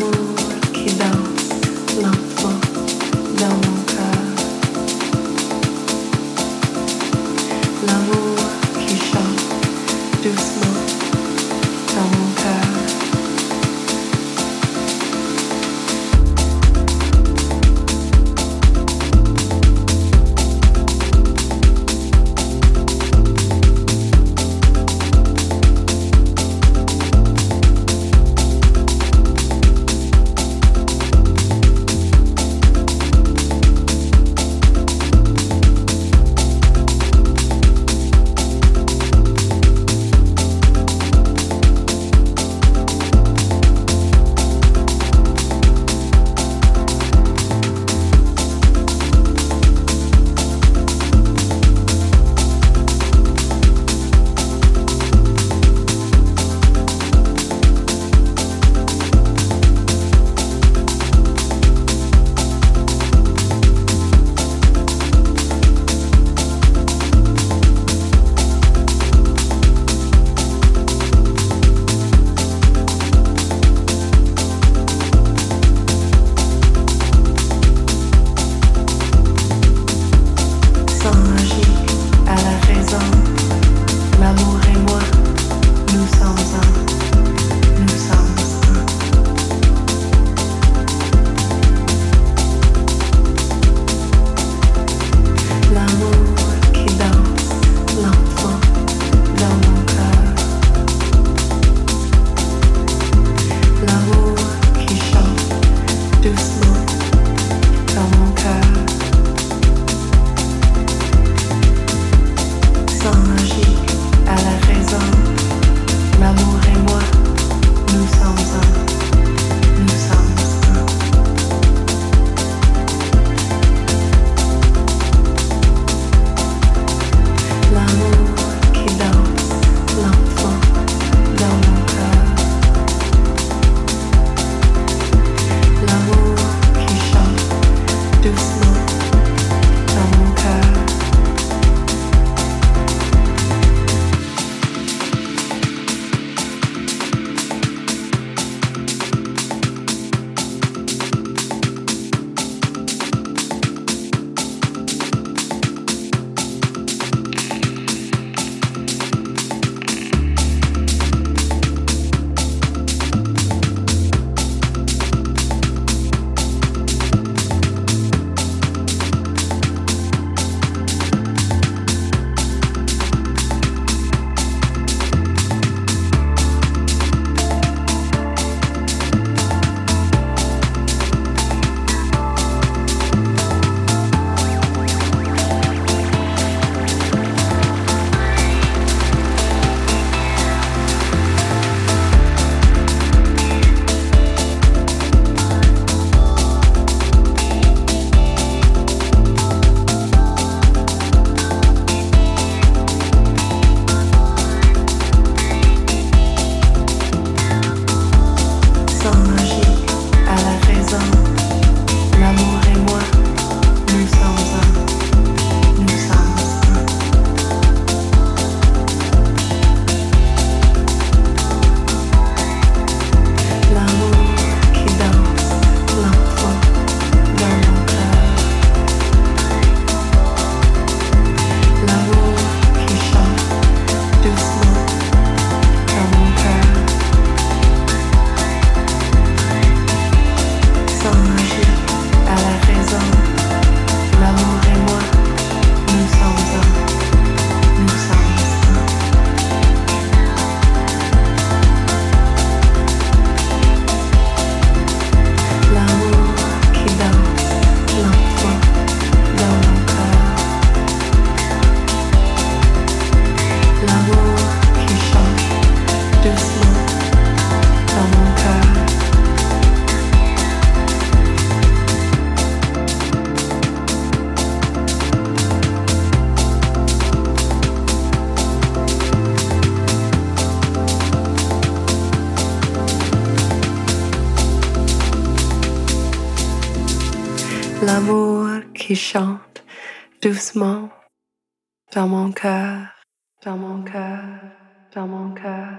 world. dans mon cœur, dans mon cœur, dans mon cœur.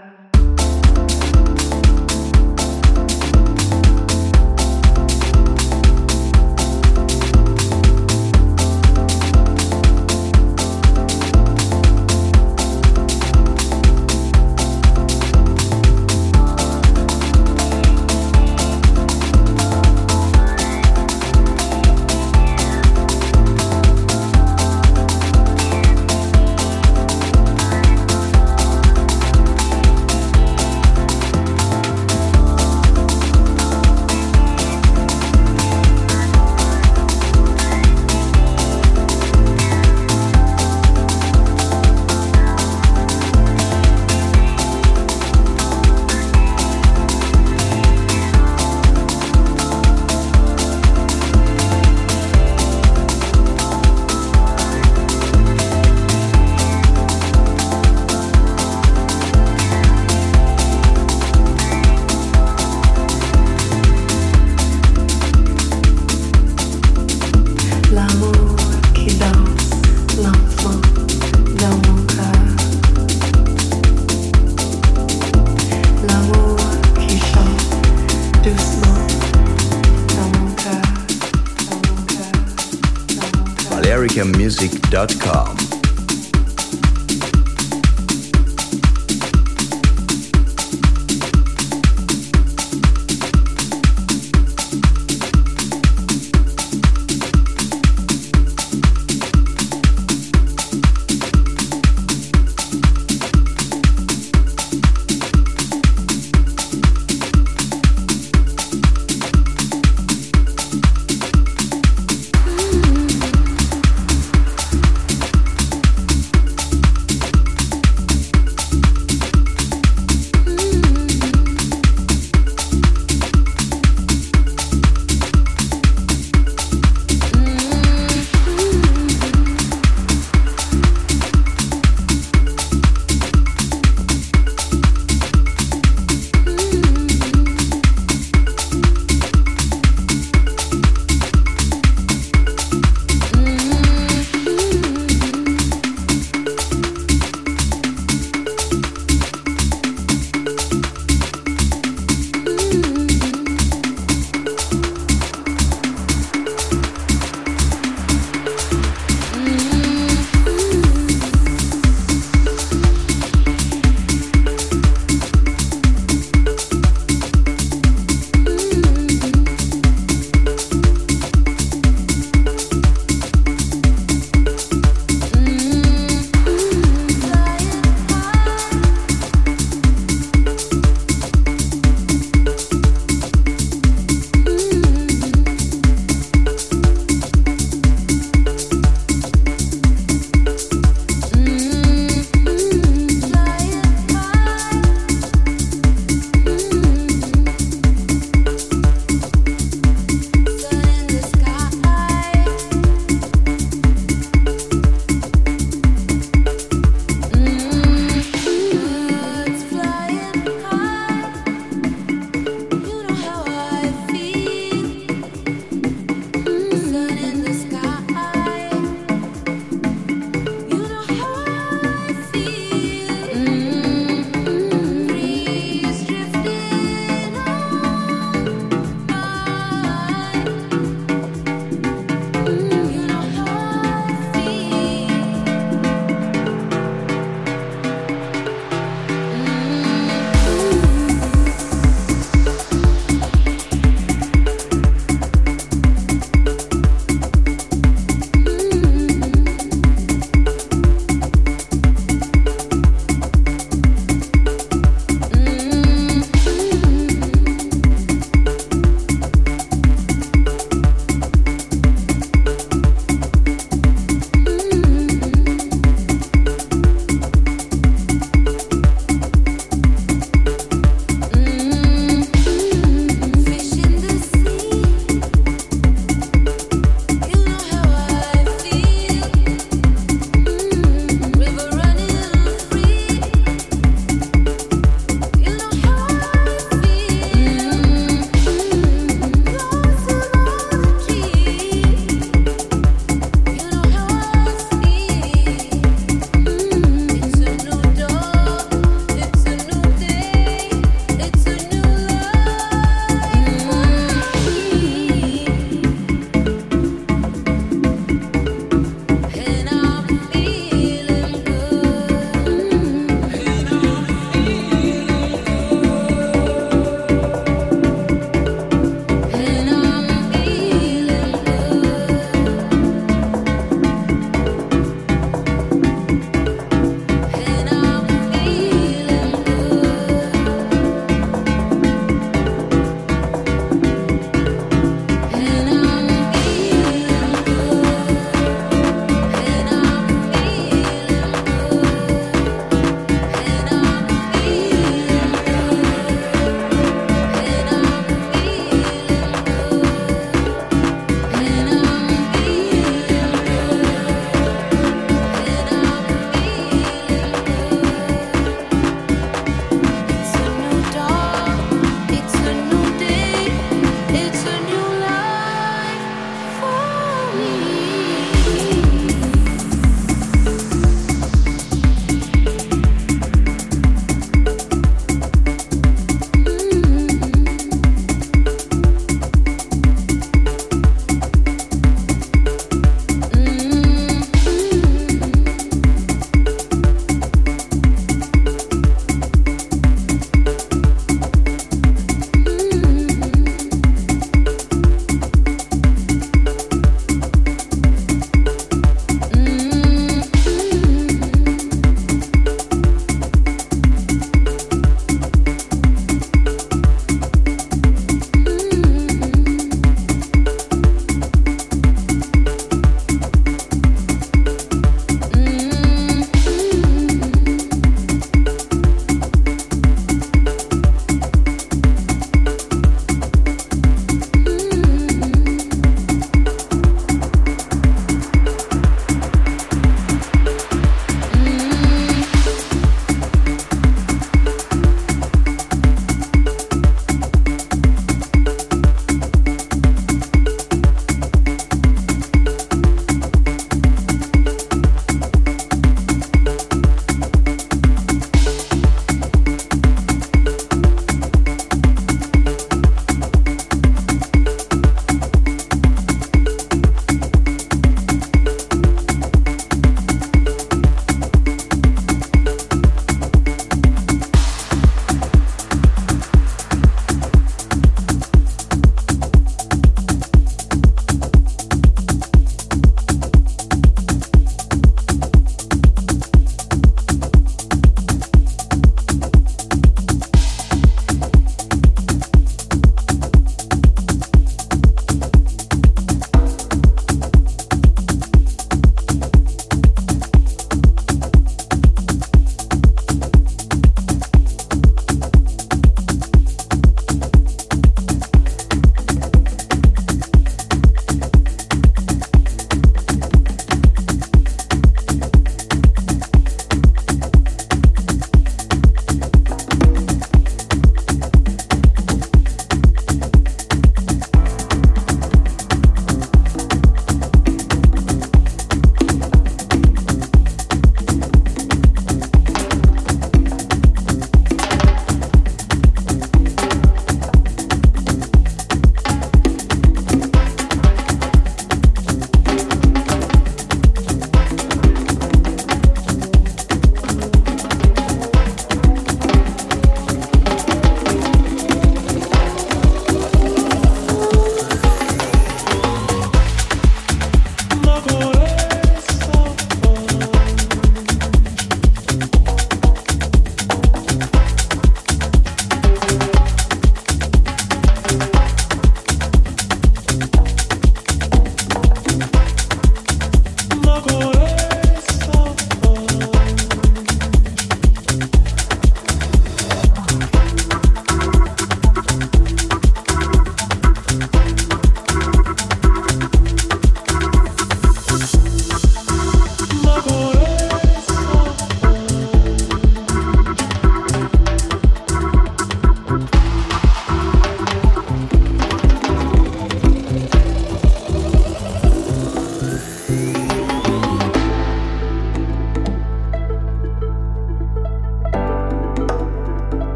music.com.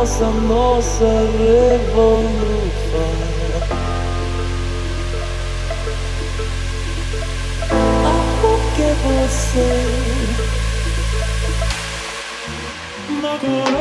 moça, nossa revolução. Ah, porque você agora